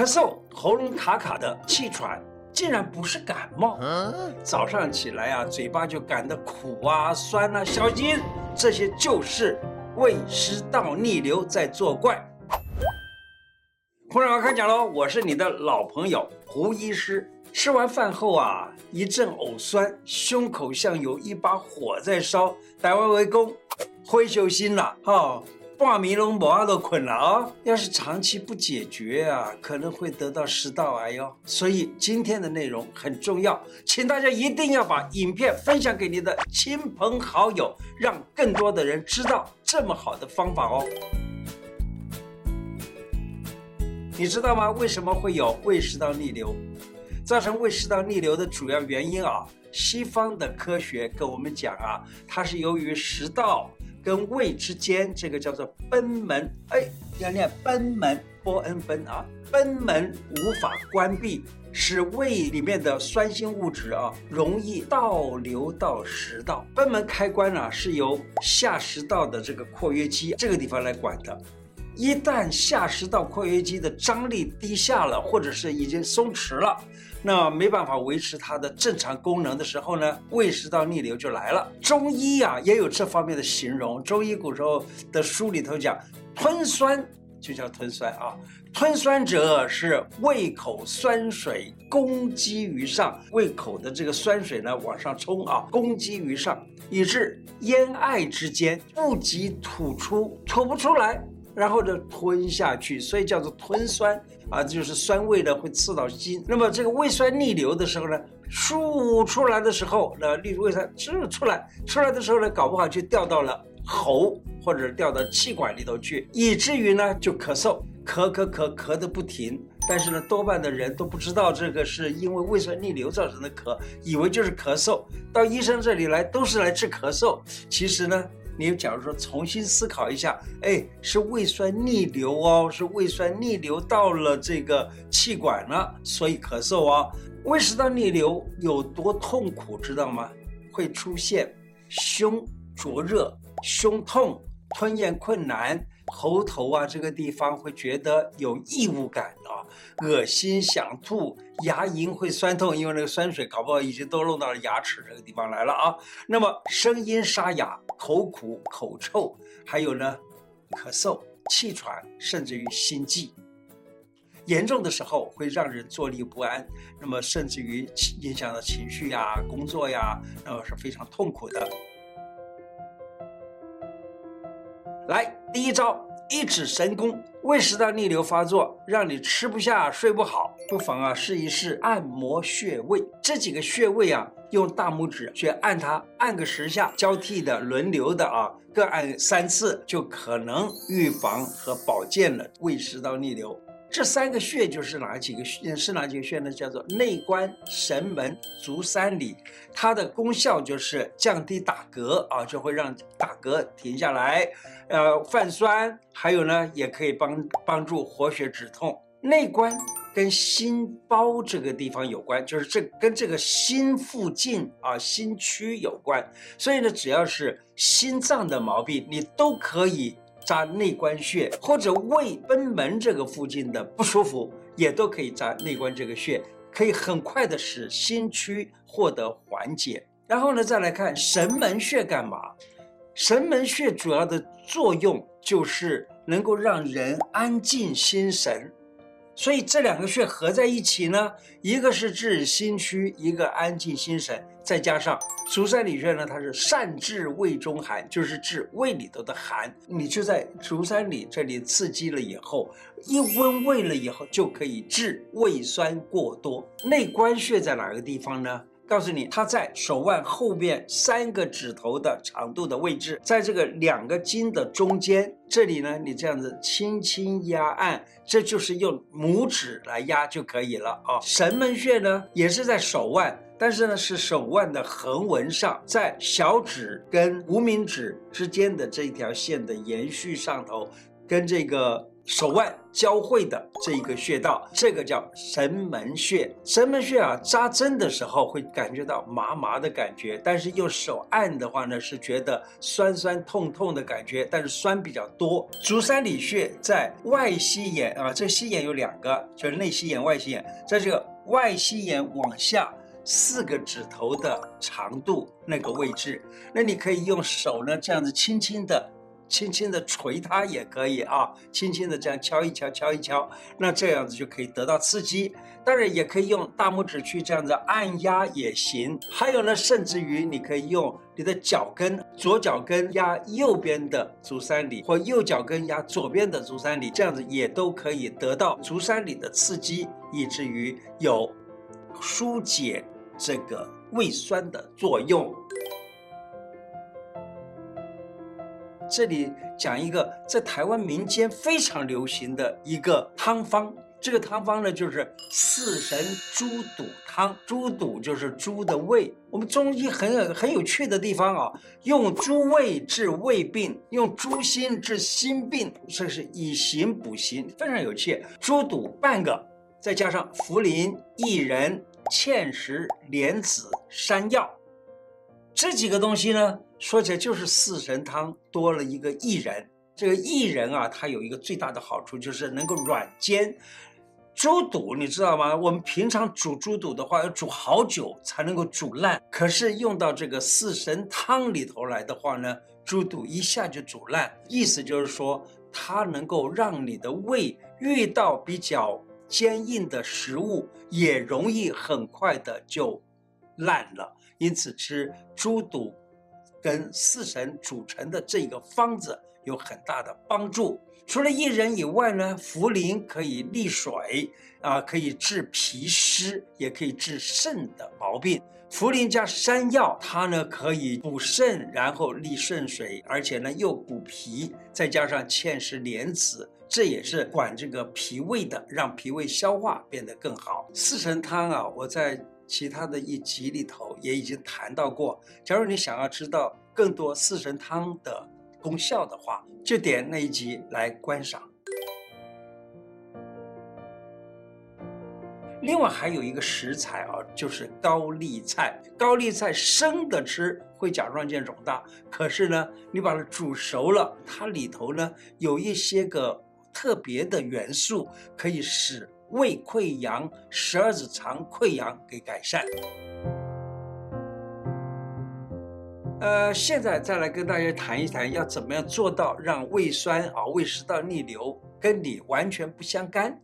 咳嗽、喉咙卡卡的、气喘，竟然不是感冒。早上起来啊，嘴巴就感到苦啊、酸啊，小心，这些就是胃食道逆流在作怪。胡长开讲喽，我是你的老朋友胡医师。吃完饭后啊，一阵呕酸，胸口像有一把火在烧，台湾围攻，会修心了哈。半暝拢无法度困了啊！要是长期不解决啊，可能会得到食道癌哟。所以今天的内容很重要，请大家一定要把影片分享给你的亲朋好友，让更多的人知道这么好的方法哦。你知道吗？为什么会有胃食道逆流？造成胃食道逆流的主要原因啊，西方的科学跟我们讲啊，它是由于食道。跟胃之间这个叫做贲门，哎，要念贲门，波恩贲啊，贲门无法关闭，使胃里面的酸性物质啊容易倒流到食道。贲门开关呢、啊、是由下食道的这个括约肌这个地方来管的，一旦下食道括约肌的张力低下了，或者是已经松弛了。那没办法维持它的正常功能的时候呢，胃食道逆流就来了。中医啊也有这方面的形容，中医古时候的书里头讲，吞酸就叫吞酸啊，吞酸者是胃口酸水攻积于上，胃口的这个酸水呢往上冲啊，攻积于上，以致咽艾之间不及吐出，吐不出来。然后就吞下去，所以叫做吞酸啊，就是酸味的会刺到心。那么这个胃酸逆流的时候呢，输出来的时候，那例如胃酸输出来，出来的时候呢，搞不好就掉到了喉或者掉到气管里头去，以至于呢就咳嗽，咳咳咳咳的不停。但是呢，多半的人都不知道这个是因为胃酸逆流造成的咳，以为就是咳嗽，到医生这里来都是来治咳嗽，其实呢。你假如说重新思考一下，哎，是胃酸逆流哦，是胃酸逆流到了这个气管了，所以咳嗽哦。胃食道逆流有多痛苦，知道吗？会出现胸灼热、胸痛、吞咽困难。喉头啊，这个地方会觉得有异物感啊，恶心想吐，牙龈会酸痛，因为那个酸水搞不好已经都弄到了牙齿这个地方来了啊。那么声音沙哑、口苦、口臭，还有呢，咳嗽、气喘，甚至于心悸，严重的时候会让人坐立不安，那么甚至于影响到情绪呀、工作呀，那么是非常痛苦的。来，第一招，一指神功，胃食道逆流发作，让你吃不下、睡不好，不妨啊试一试按摩穴位。这几个穴位啊，用大拇指去按它，按个十下，交替的、轮流的啊，各按三次，就可能预防和保健了胃食道逆流。这三个穴就是哪几个穴？是哪几个穴呢？叫做内关、神门、足三里。它的功效就是降低打嗝啊，就会让打嗝停下来。呃，泛酸，还有呢，也可以帮帮助活血止痛。内关跟心包这个地方有关，就是这跟这个心附近啊，心区有关。所以呢，只要是心脏的毛病，你都可以。扎内关穴，或者胃贲门这个附近的不舒服，也都可以扎内关这个穴，可以很快的使心区获得缓解。然后呢，再来看神门穴干嘛？神门穴主要的作用就是能够让人安静心神。所以这两个穴合在一起呢，一个是治心虚，一个安静心神，再加上足三里穴呢，它是善治胃中寒，就是治胃里头的寒。你就在足三里这里刺激了以后，一温胃了以后，就可以治胃酸过多。内关穴在哪个地方呢？告诉你，它在手腕后面三个指头的长度的位置，在这个两个筋的中间，这里呢，你这样子轻轻压按，这就是用拇指来压就可以了啊。神门穴呢，也是在手腕，但是呢，是手腕的横纹上，在小指跟无名指之间的这一条线的延续上头，跟这个手腕交汇的这一个穴道，这个叫神门穴。神门穴啊，扎针的时候会感觉到麻麻的感觉，但是用手按的话呢，是觉得酸酸痛痛的感觉，但是酸比较多。足三里穴在外膝眼啊，这膝眼有两个，就是内膝眼、外膝眼，在这个外膝眼往下。四个指头的长度那个位置，那你可以用手呢这样子轻轻的、轻轻的捶它也可以啊，轻轻的这样敲一敲、敲一敲，那这样子就可以得到刺激。当然也可以用大拇指去这样子按压也行。还有呢，甚至于你可以用你的脚跟，左脚跟压右边的足三里，或右脚跟压左边的足三里，这样子也都可以得到足三里的刺激，以至于有。疏解这个胃酸的作用。这里讲一个在台湾民间非常流行的一个汤方，这个汤方呢就是四神猪肚汤。猪肚就是猪的胃。我们中医很有很有趣的地方啊，用猪胃治胃病，用猪心治心病，这是以形补形，非常有趣。猪肚半个，再加上茯苓、薏仁。芡实、莲子、山药，这几个东西呢，说起来就是四神汤多了一个薏仁。这个薏仁啊，它有一个最大的好处，就是能够软坚。猪肚你知道吗？我们平常煮猪肚的话，要煮好久才能够煮烂。可是用到这个四神汤里头来的话呢，猪肚一下就煮烂。意思就是说，它能够让你的胃遇到比较。坚硬的食物也容易很快的就烂了，因此吃猪肚跟四神组成的这个方子有很大的帮助。除了薏仁以外呢，茯苓可以利水啊，可以治脾湿，也可以治肾的毛病。茯苓加山药，它呢可以补肾，然后利肾水，而且呢又补脾，再加上芡实、莲子。这也是管这个脾胃的，让脾胃消化变得更好。四神汤啊，我在其他的一集里头也已经谈到过。假如你想要知道更多四神汤的功效的话，就点那一集来观赏。另外还有一个食材啊，就是高丽菜。高丽菜生的吃会甲状腺肿大，可是呢，你把它煮熟了，它里头呢有一些个。特别的元素可以使胃溃疡、十二指肠溃疡给改善。呃，现在再来跟大家谈一谈，要怎么样做到让胃酸啊、胃食道逆流跟你完全不相干。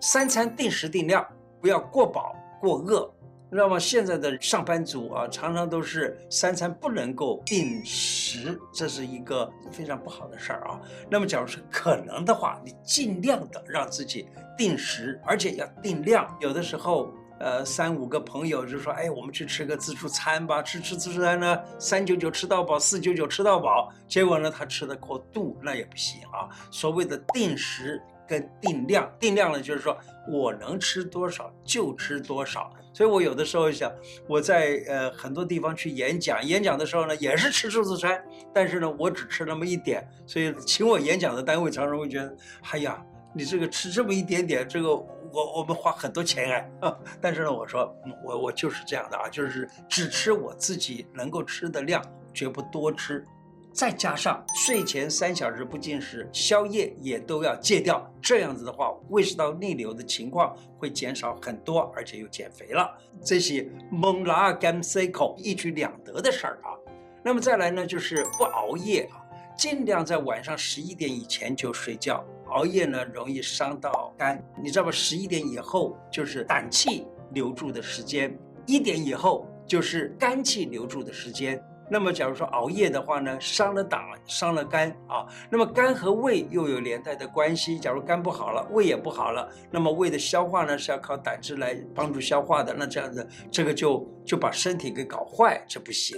三餐定时定量，不要过饱过饿。那么现在的上班族啊，常常都是三餐不能够定时，这是一个非常不好的事儿啊。那么，假如是可能的话，你尽量的让自己定时，而且要定量。有的时候，呃，三五个朋友就说：“哎，我们去吃个自助餐吧。”吃吃自助餐呢，三九九吃到饱，四九九吃到饱。结果呢，他吃的过度，那也不行啊。所谓的定时。跟定量，定量呢，就是说我能吃多少就吃多少。所以我有的时候想，我在呃很多地方去演讲，演讲的时候呢，也是吃自助餐，但是呢，我只吃那么一点。所以请我演讲的单位常常会觉得，哎呀，你这个吃这么一点点，这个我我们花很多钱哎。但是呢，我说我我就是这样的啊，就是只吃我自己能够吃的量，绝不多吃。再加上睡前三小时不进食，宵夜也都要戒掉。这样子的话，胃食道逆流的情况会减少很多，而且又减肥了。这些猛拉干塞口一举两得的事儿啊。那么再来呢，就是不熬夜啊，尽量在晚上十一点以前就睡觉。熬夜呢，容易伤到肝。你知道吗？十一点以后就是胆气留住的时间，一点以后就是肝气留住的时间。那么，假如说熬夜的话呢，伤了胆，伤了肝啊。那么肝和胃又有连带的关系。假如肝不好了，胃也不好了，那么胃的消化呢是要靠胆汁来帮助消化的。那这样子，这个就就把身体给搞坏，这不行。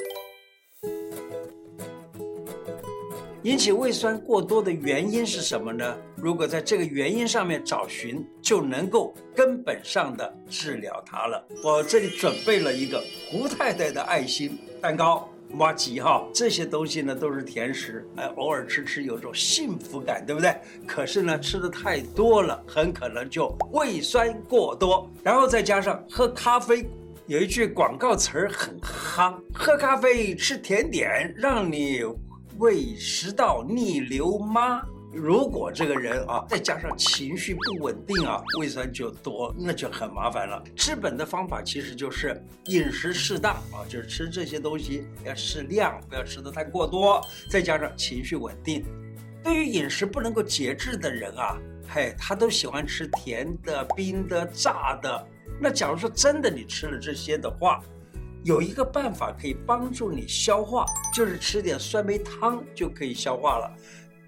引起胃酸过多的原因是什么呢？如果在这个原因上面找寻，就能够根本上的治疗它了。我这里准备了一个胡太太的爱心蛋糕。挖吉哈，这些东西呢都是甜食，哎，偶尔吃吃有种幸福感，对不对？可是呢，吃的太多了，很可能就胃酸过多，然后再加上喝咖啡，有一句广告词儿很夯：喝咖啡吃甜点，让你胃食道逆流吗？如果这个人啊，再加上情绪不稳定啊，胃酸就多，那就很麻烦了。治本的方法其实就是饮食适当啊，就是吃这些东西要适量，不要吃得太过多。再加上情绪稳定，对于饮食不能够节制的人啊，嘿，他都喜欢吃甜的、冰的、炸的。那假如说真的你吃了这些的话，有一个办法可以帮助你消化，就是吃点酸梅汤就可以消化了。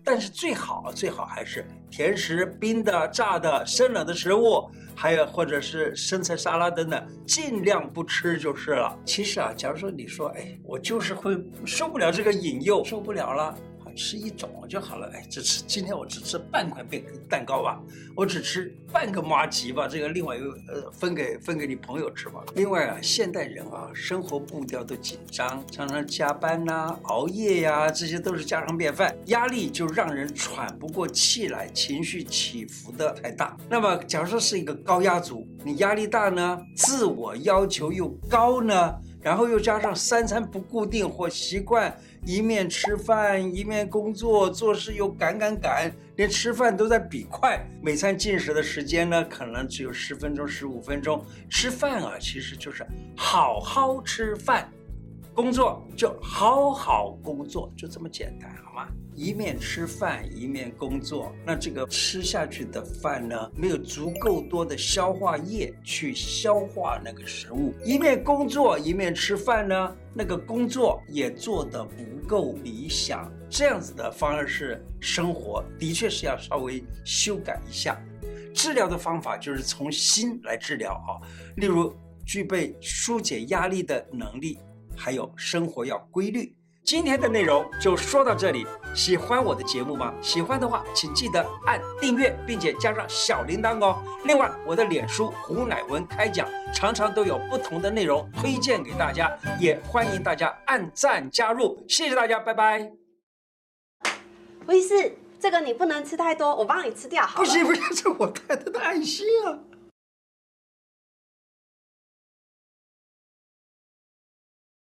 但是最好最好还是甜食、冰的、炸的、生冷的食物，还有或者是生菜沙拉等等，尽量不吃就是了。其实啊，假如说你说，哎，我就是会受不了这个引诱，受不了了。吃一种就好了，哎，只吃今天我只吃半块饼蛋糕吧，我只吃半个麻吉吧，这个另外又呃分给分给你朋友吃吧。另外啊，现代人啊，生活步调都紧张，常常加班呐、熬夜呀、这些都是家常便饭，压力就让人喘不过气来，情绪起伏的太大。那么，假如说是一个高压族，你压力大呢，自我要求又高呢，然后又加上三餐不固定或习惯。一面吃饭一面工作，做事又赶赶赶，连吃饭都在比快。每餐进食的时间呢，可能只有十分钟、十五分钟。吃饭啊，其实就是好好吃饭。工作就好好工作，就这么简单，好吗？一面吃饭一面工作，那这个吃下去的饭呢，没有足够多的消化液去消化那个食物。一面工作一面吃饭呢，那个工作也做得不够理想。这样子的方式生活，的确是要稍微修改一下。治疗的方法就是从心来治疗啊，例如具备纾解压力的能力。还有生活要规律。今天的内容就说到这里。喜欢我的节目吗？喜欢的话，请记得按订阅，并且加上小铃铛哦。另外，我的脸书胡乃文开讲，常常都有不同的内容推荐给大家，也欢迎大家按赞加入。谢谢大家，拜拜。胡医师，这个你不能吃太多，我帮你吃掉好。不行不行，这我太太的爱心啊。